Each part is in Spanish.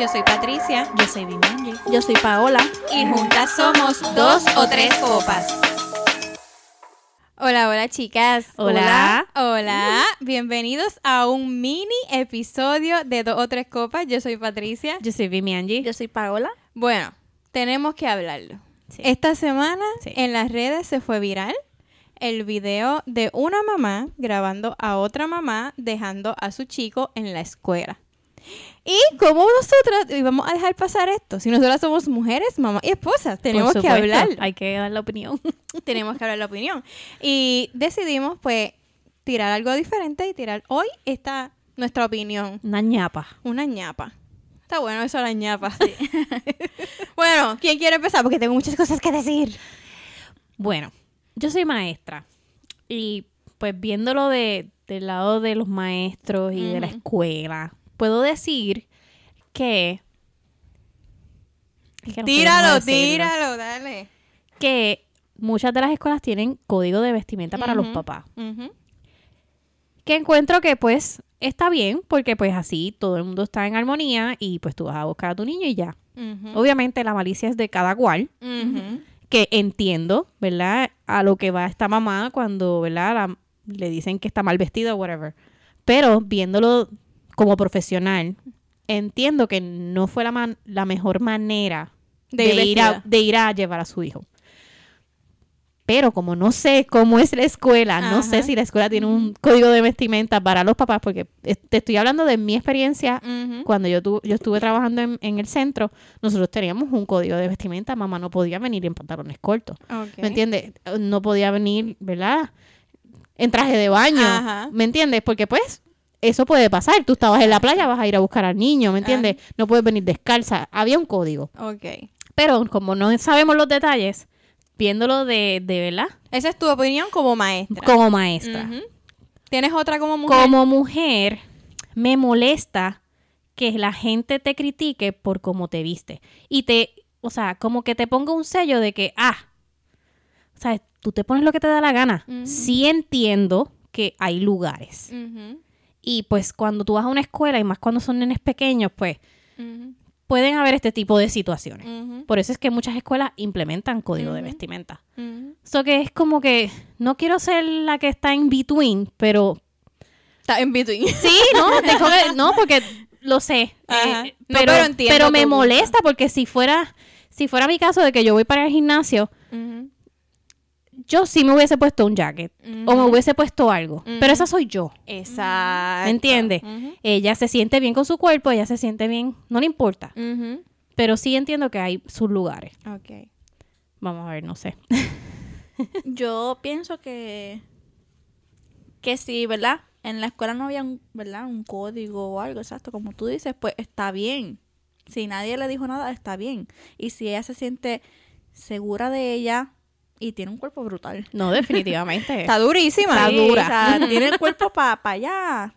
Yo soy Patricia. Yo soy Vimanji. Yo soy Paola. Y juntas somos dos o tres copas. Hola, hola chicas. Hola. Hola. Hola. Bienvenidos a un mini episodio de dos o tres copas. Yo soy Patricia. Yo soy Vimanji. Yo soy Paola. Bueno, tenemos que hablarlo. Sí. Esta semana Sí. en las redes se fue viral el video de una mamá grabando a otra mamá dejando a su chico en la escuela. Y como nosotras íbamos a dejar pasar esto, si nosotras somos mujeres, mamá y esposas, tenemos que hablar, Hay que dar la opinión. tenemos que hablar la opinión. Y decidimos pues tirar algo diferente y tirar hoy esta nuestra opinión, Una ñapa. una ñapa. Está bueno eso la ñapa. bueno, ¿quién quiere empezar? Porque tengo muchas cosas que decir. Bueno, yo soy maestra. Y pues viéndolo de, del lado de los maestros y de la escuela, puedo decir que... es que no sé cómo Tíralo, tíralo, dale. Que muchas de las escuelas tienen código de vestimenta para los papás. Que encuentro que pues está bien porque pues así todo el mundo está en armonía y pues tú vas a buscar a tu niño y ya. Obviamente la malicia es de cada cual, que entiendo, ¿verdad? A lo que va esta mamá cuando, ¿verdad? La- le dicen que está mal vestido o whatever. Pero viéndolo como profesional, entiendo que no fue la, man- la mejor manera De de, ir a, de ir a llevar a su hijo. Pero como no sé cómo es la escuela, no sé si la escuela tiene un código de vestimenta para los papás, porque te estoy hablando de mi experiencia cuando yo, tu- yo estuve trabajando en, en el centro, nosotros teníamos un código de vestimenta, mamá no podía venir en pantalones cortos, Ok. ¿me entiendes? No podía venir, ¿verdad? En traje de baño, Ajá. ¿me entiendes? Porque pues eso puede pasar, tú estabas en la playa, vas a ir a buscar al niño, ¿me entiendes? No puedes venir descalza, había un código. Ok. Pero como no sabemos los detalles, viéndolo de, de verdad, Esa es tu opinión como maestra. como maestra. ¿Tienes otra como mujer? Como mujer, me molesta que la gente te critique por cómo te viste. Y te, o sea, como que te ponga un sello de que, ah, o sea, tú te pones lo que te da la gana. Ujú. Sí entiendo que hay lugares. Y pues cuando tú vas a una escuela, y más cuando son nenes pequeños, pues pueden haber este tipo de situaciones. Por eso es que muchas escuelas implementan código de vestimenta. Ujú. So que es como que no quiero ser la que está en between, pero Está en between. sí, no, tengo que- no porque lo sé, eh, No, pero, pero entiendo pero me molesta porque si fuera si fuera mi caso de que yo voy para el gimnasio. Yo sí me hubiese puesto un jacket o me hubiese puesto algo, pero esa soy yo. Exacto. ¿Me entiendes? Ella se siente bien con su cuerpo, ella se siente bien, no le importa, pero sí entiendo que hay sus lugares. Ok. Vamos a ver, no sé. Yo pienso que que si, ¿verdad? En la escuela no había un, ¿verdad? Un código o algo, exacto, como tú dices, pues está bien. Si nadie le dijo nada, está bien. Y si ella se siente segura de ella y tiene un cuerpo brutal. No, definitivamente. Está durísima. Está Sí, dura. o sea, tiene el cuerpo para allá.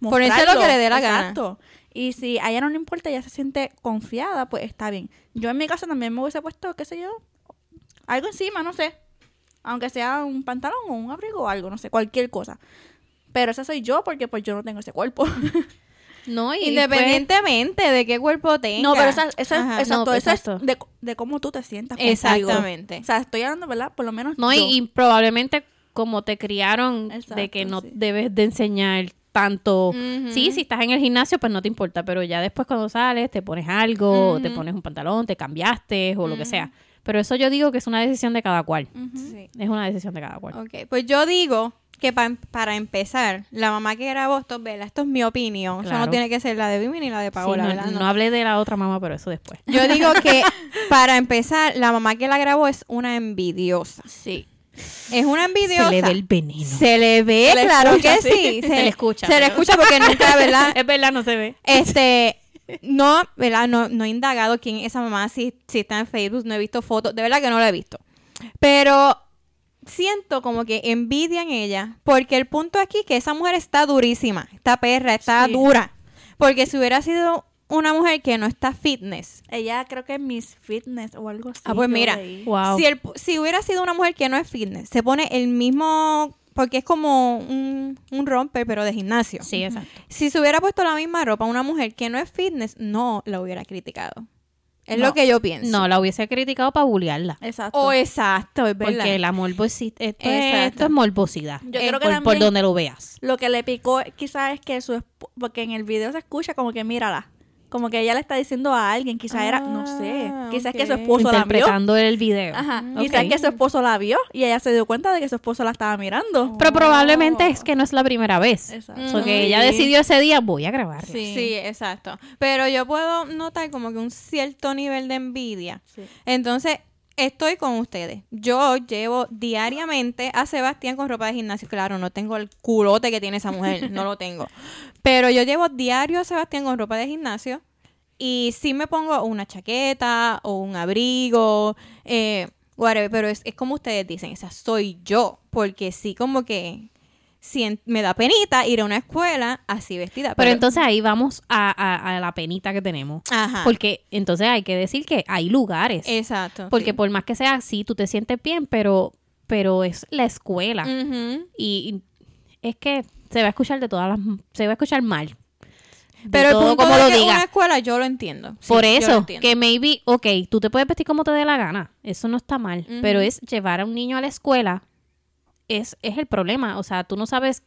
Ponerse lo que le dé la gana. Exacto. Y si a ella no le importa, ella se siente confiada, pues está bien. Yo en mi caso también me hubiese puesto, qué sé yo, algo encima, no sé. Aunque sea un pantalón o un abrigo o algo, no sé, cualquier cosa. Pero esa soy yo porque pues yo no tengo ese cuerpo. no, y Independientemente de qué cuerpo tenga. no, pero esa, esa, exacto, No, eso exacto. es de, de cómo tú te sientas. contigo. Exactamente. O sea, estoy hablando, ¿verdad? Por lo menos No, y, yo. y probablemente como te criaron de que no sí. debes de enseñar tanto. Sí, si estás en el gimnasio, pues no te importa, pero ya después cuando sales te pones algo, o te pones un pantalón, te cambiaste o lo que sea. Pero eso yo digo que es una decisión de cada cual. Sí. Es una decisión de cada cual. Ok, pues yo digo que pa- para empezar, la mamá que grabó esto, ¿verdad? Esto es mi opinión. Eso no Claro. tiene que ser la de Vivi ni la de Sí, Paola, no, ¿verdad? no No. hablé de la otra mamá, pero eso después. Yo digo que para empezar, la mamá que la grabó es una envidiosa. Sí. Es una envidiosa. Se le ve el veneno. Se le ve, Se le claro escucha, que sí. sí. Se le escucha, Se le pero- escucha porque nunca, ¿verdad? es verdad, no se ve. Este, no, ¿verdad? No, no he indagado quién es esa mamá, si, si está en Facebook, no he visto fotos, de verdad que no la he visto. Pero siento como que envidia en ella, porque el punto aquí es que esa mujer está durísima, está perra, está Sí. dura. Porque si hubiera sido una mujer que no está fitness, Ella creo que es Miss Fitness o algo así. Ah, pues mira. Wow. si, el- si hubiera sido una mujer que no es fitness, se pone el mismo porque es como un, un romper, pero de gimnasio. Sí, exacto. Si se hubiera puesto la misma ropa una mujer que no es fitness, no la hubiera criticado. Es No. lo que yo pienso. No, la hubiese criticado para bullearla. Exacto. O exacto, es verdad. Porque la morbosidad, esto, es- esto es morbosidad. Yo Eh, creo que por, por donde lo veas. lo que le picó quizás es que su porque en el video se escucha como que mírala. Como que ella le está diciendo a alguien, quizás era, no sé, Ah, quizás que su esposo la vio. Interpretando el video. Ajá, Ok. quizás que su esposo la vio y ella se dio cuenta de que su esposo la estaba mirando. Pero probablemente es que no es la primera vez. Exacto. Porque Sí. ella decidió ese día, voy a grabar. Sí. Sí, exacto. Pero yo puedo notar como que un cierto nivel de envidia. Sí. Entonces, estoy con ustedes. Yo llevo diariamente a Sebastián con ropa de gimnasio. Claro, no tengo el culote que tiene esa mujer, no lo tengo. Pero yo llevo diario a Sebastián con ropa de gimnasio y sí me pongo una chaqueta o un abrigo, eh, whatever, pero es, es como ustedes dicen, esa soy yo, porque sí como que me da penita ir a una escuela así vestida. Pero entonces ahí vamos a, a- a la penita que tenemos. Ajá. Porque entonces hay que decir que hay lugares. Exacto. porque sí. por más que sea así, tú te sientes bien, pero, pero es la escuela. Y, y es que se va a escuchar de todas las... Se va a escuchar mal. De Pero el todo punto como de lo que diga. una escuela yo lo entiendo. Sí, Por eso, entiendo. que maybe, ok, tú te puedes vestir como te dé la gana, eso no está mal, pero es llevar a un niño a la escuela, es, es el problema, o sea, tú no sabes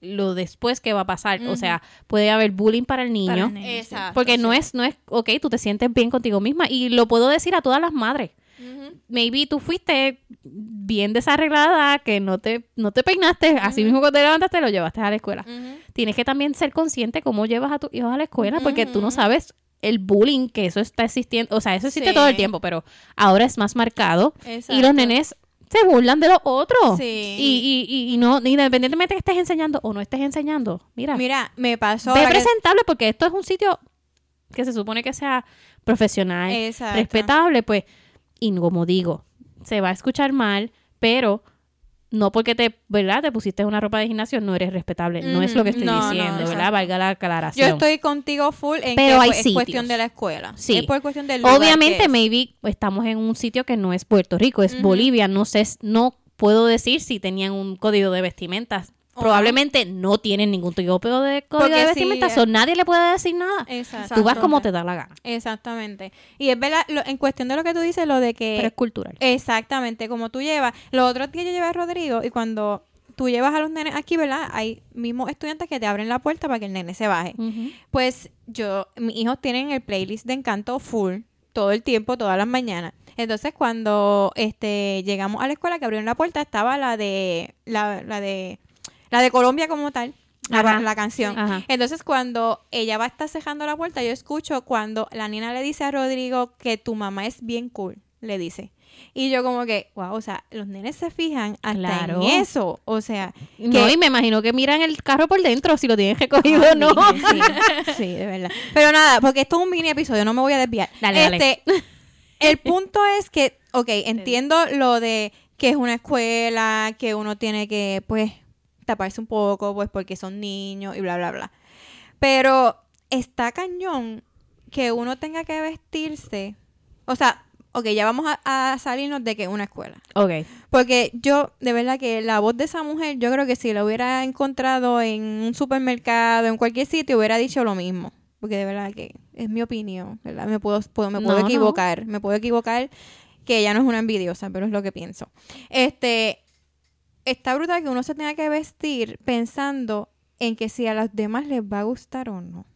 lo después que va a pasar, o sea, puede haber bullying para el niño, Para el niño, sí. Exacto. porque sí. no es, no es, ok, tú te sientes bien contigo misma, y lo puedo decir a todas las madres, maybe tú fuiste bien desarreglada, que no te, no te peinaste, así mismo cuando te levantaste lo llevaste a la escuela. Tienes que también ser consciente cómo llevas a tus hijos a la escuela, porque tú no sabes el bullying que eso está existiendo, o sea, eso existe Sí. todo el tiempo, pero ahora es más marcado y Exacto. los nenes se burlan de los otros. Sí. Y, y, y, y no, independientemente que estés enseñando o no estés enseñando, mira, Mira, me pasó. ve que- presentable porque esto es un sitio que se supone que sea profesional, Exacto. respetable, pues, y como digo, se va a escuchar mal, pero no porque te, ¿verdad? Te pusiste una ropa de gimnasio, no eres respetable. No es lo que estoy No, no, diciendo, ¿verdad? Valga la Yo aclaración. estoy contigo full en Pero que es cuestión de la escuela. Sí. Es por cuestión del lugar Obviamente, es. maybe estamos en un sitio que no es Puerto Rico, es. Bolivia. No sé, no puedo decir si tenían un código de vestimentas. Ajá. Probablemente no tienen ningún tipo de código Porque de vestimenta, eh. nadie le puede decir nada. Exacto. Tú vas como te da la gana, Exactamente. Y es verdad, lo- en cuestión de lo que tú dices, lo de que... pero es cultural. Exactamente, como tú llevas. Los otros días yo llevé a Rodrigo y cuando tú llevas a los nenes aquí, ¿verdad? Hay mismos estudiantes que te abren la puerta para que el nene se baje. Pues yo, mis hijos tienen el playlist de Encanto full todo el tiempo, todas las mañanas. Entonces cuando este llegamos a la escuela que abrieron la puerta estaba la de la, la de la de Colombia como tal, la, canción. Ajá. Entonces cuando ella va a estar cerrando la puerta, yo escucho cuando la niña le dice a Rodrigo que tu mamá es bien cool, le dice. Y yo como que, wow, o sea, los nenes se fijan hasta Claro. en eso. O sea, No, que- y me imagino que miran el carro por dentro, si lo tienen recogido o no. Sí, sí, de verdad. Pero nada, porque esto es un mini episodio, no me voy a desviar. Dale, dale. este, El punto es que, ok, entiendo lo de que es una escuela, que uno tiene que, pues, taparse un poco, pues, porque son niños y bla, bla, bla. Pero está cañón que uno tenga que vestirse. O sea, ok, ya vamos a, a salirnos de que es una escuela. Ok. Porque yo, de verdad que la voz de esa mujer, yo creo que si la hubiera encontrado en un supermercado, en cualquier sitio, hubiera dicho lo mismo. Porque de verdad que es mi opinión, ¿verdad? Me puedo, puedo- me puedo No, no. equivocar, me puedo equivocar que ella no es una envidiosa, pero es lo que pienso. Este, está brutal que uno se tenga que vestir pensando en que si a los demás les va a gustar o no.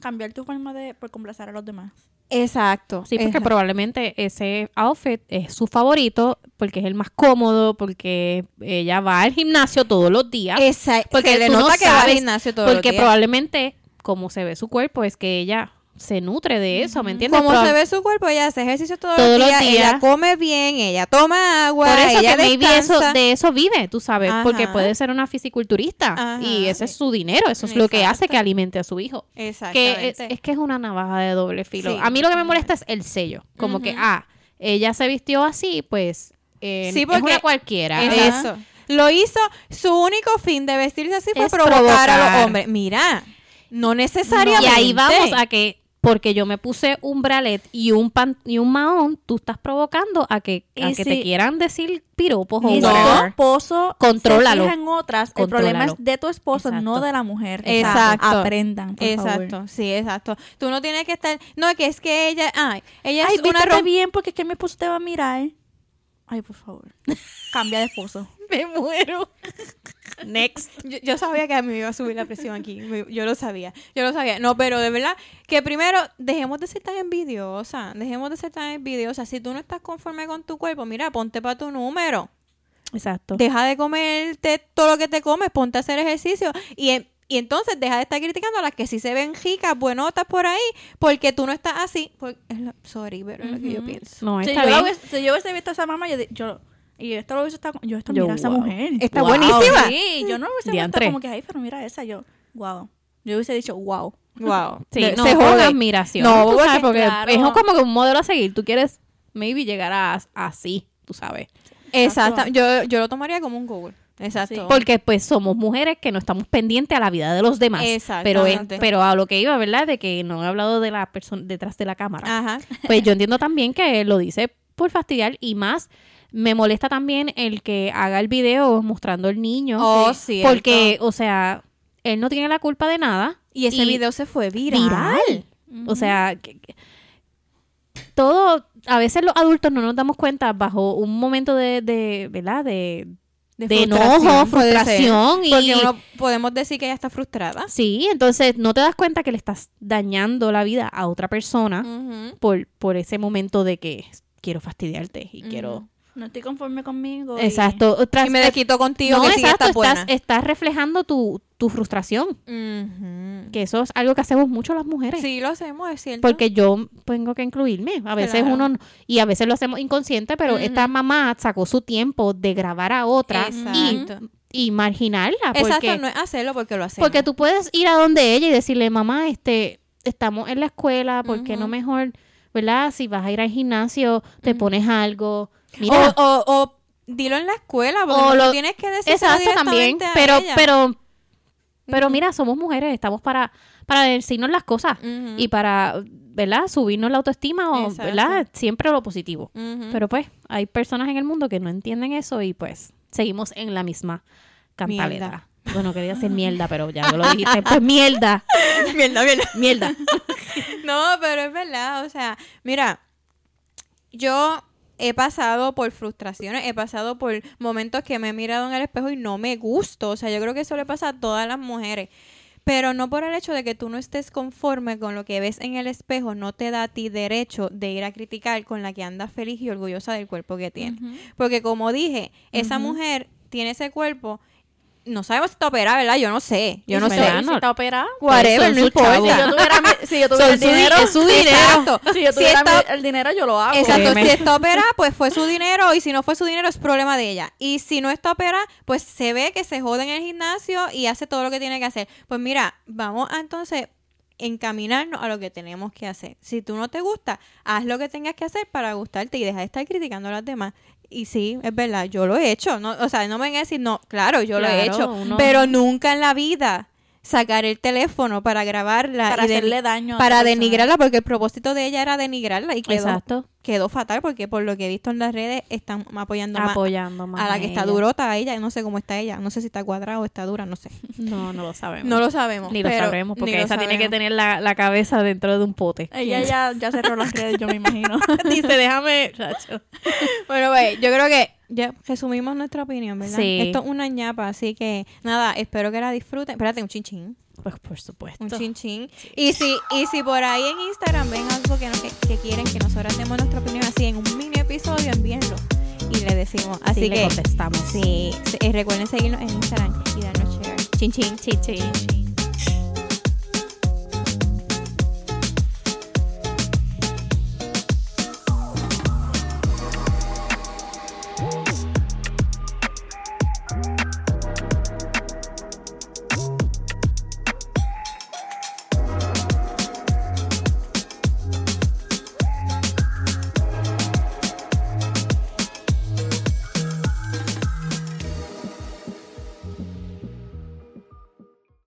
Cambiar tu forma de por complacer a los demás. Exacto. Sí, porque exacto. probablemente ese outfit es su favorito, porque es el más cómodo, porque ella va al gimnasio todos los días. Esa- porque se le no que va al sabes, gimnasio todo el porque día. probablemente, como se ve su cuerpo, es que ella se nutre de eso, ¿me entiendes? Como se ve su cuerpo, ella hace ejercicio todos, Todos los los días, ella come bien, ella toma agua, Por eso ella que maybe eso, descansa. de eso vive, tú sabes, porque puede ser una fisiculturista Ajá. y ese es su dinero, eso es lo que hace Exacto. que alimente a su hijo. Que es, es que es una navaja de doble filo. Sí. A mí lo que me molesta es el sello, como que, ah, ella se vistió así, pues eh, Sí, es porque- una cualquiera. Eso. Es- Lo hizo, su único fin de vestirse así fue Es provocar, a los hombres. Mira, no y necesariamente. ahí vamos a que porque yo me puse un bralet y un pan y un mahón, tú estás provocando a que, a que si- te quieran decir piropos o si tu esposo Contrólalo. se en otras, el problema es de tu esposo, Exacto. no de la mujer. Exacto. Aprendan, por Exacto, favor. sí, exacto. Tú no tienes que estar. No, que es que ella. Ay, ella Ay, es una rom- bien porque es que mi esposo te va a mirar. Ay, por favor. Cambia de esposo. Me muero. Next. Yo, yo sabía que a mí me iba a subir la presión aquí. Me- Yo lo sabía. Yo lo sabía. No, pero de verdad que primero dejemos de ser tan envidiosa. Dejemos de ser tan envidiosa. Si tú no estás conforme con tu cuerpo, mira, ponte para tu número. Exacto. Deja de comerte todo lo que te comes, ponte a hacer ejercicio. Y, y entonces deja de estar criticando a las que sí se ven ricas, buenotas por ahí, porque tú no estás así. Sorry, pero es lo que yo pienso. No, Si está yo, bien. hubiese, si yo hubiese visto a esa mamá, yo, yo y esto lo hubiese estado, yo esto Yo, mira a esa wow. mujer. Está Wow. buenísima. Sí, yo no hubiese visto como que, ay, pero mira esa, yo, wow. Yo hubiese dicho, wow. Wow. Sí, De- no, se jode. admiración. No, tú porque- sabes, porque claro. es como que un modelo a seguir. Tú quieres, maybe, llegar a así, tú sabes. Exacto. Exacto. Yo, yo lo tomaría como un Google. Exacto. Sí. Porque pues somos mujeres que no estamos pendientes a la vida de los demás. Pero, es- pero a lo que iba, ¿verdad? De que no he hablado de la persona detrás de la cámara. Ajá. Pues yo entiendo también que lo dice por fastidiar y más me molesta también el que haga el video mostrando el niño. Oh, cierto. Porque, o sea, él no tiene la culpa de nada. Y ese video se fue viral. viral. O sea, que- que- todo, a veces los adultos no nos damos cuenta bajo un momento de, de ¿verdad? De, de, frustración, enojo, frustración y... Porque uno podemos decir que ella está frustrada. Sí, entonces no te das cuenta que le estás dañando la vida a otra persona por, por ese momento de que quiero fastidiarte y quiero... No estoy conforme conmigo. y- Exacto. Tras- Y me desquito contigo no, que exacto, buena. estás, estás reflejando tu, tu frustración. Que eso es algo que hacemos mucho las mujeres. Sí, lo hacemos, es cierto. Porque yo tengo que incluirme. A veces Claro. uno, y a veces lo hacemos inconsciente, pero esta mamá sacó su tiempo de grabar a otra y, Exacto. y marginarla. Porque, Exacto, no es hacerlo porque lo hacemos. porque tú puedes ir a donde ella y decirle, mamá, este, estamos en la escuela, ¿por qué no mejor, verdad? Si vas a ir al gimnasio, te pones algo. O, Mira, o, o dilo en la escuela, porque O no lo- tienes que decir exacto también, pero, pero, pero mira, somos mujeres, estamos para, para decirnos las cosas y para, ¿verdad? Subirnos la autoestima o, Exacto. ¿verdad? Siempre lo positivo. Pero pues hay personas en el mundo que no entienden eso y pues seguimos en la misma cantaleta. Mierda. Bueno, quería decir mierda, pero ya lo dijiste. Pues mierda, mierda, mierda. mierda. No, pero es verdad, o sea, mira, yo he pasado por frustraciones, he pasado por momentos que me he mirado en el espejo y no me gusto, o sea, yo creo que eso le pasa a todas las mujeres. Pero no por el hecho de que tú no estés conforme con lo que ves en el espejo, no te da a ti derecho de ir a criticar con la que andas feliz y orgullosa del cuerpo que tiene. Porque como dije, esa mujer tiene ese cuerpo, no sabemos si está operada, ¿verdad? Yo no sé, yo no sé. no. Si está operada. Whatever, Son no importa. Si yo tuviera, mi- si yo tuviera su dinero, es su dinero. Exacto. Si yo Si tuviera está- mi- el dinero, yo lo hago. Exacto, si está operada, pues fue su dinero y si no fue su dinero es problema de ella. Y si no está operada, pues se ve que se jode en el gimnasio y hace todo lo que tiene que hacer. Pues mira, vamos a entonces encaminarnos a lo que tenemos que hacer. Si tú no te gusta, haz lo que tengas que hacer para gustarte y deja de estar criticando a las demás. Y sí, es verdad, yo lo he hecho. No, o sea, no me vengan a decir, no, claro, yo lo he hecho. uno- Pero nunca en la vida sacar el teléfono para grabarla Para y de- hacerle daño a para denigrarla porque el propósito de ella era denigrarla y quedó Exacto. quedó fatal porque por lo que he visto en las redes están apoyando más Apoyando más a la que está durota a ella no sé cómo está ella no sé si está cuadrada o está dura no sé No, no lo sabemos. no lo sabemos Ni lo pero- sabremos, porque lo esa tiene que tener la, la cabeza dentro de un pote. Ella ya, ya cerró las redes, yo me imagino. Dice, déjame, chacho. bueno güey yo creo que ya resumimos nuestra opinión verdad Sí. esto es una ñapa así que nada espero que la disfruten espérate un chinchín Pues por supuesto. un chinchín y si y si por ahí en Instagram ven algo que, no- que, que quieren que nosotros demos nuestra opinión así en un mini episodio envíenlo y le decimos así le que contestamos. Sí, sí, eh, recuerden seguirnos en Instagram y darnos share. Chin chin.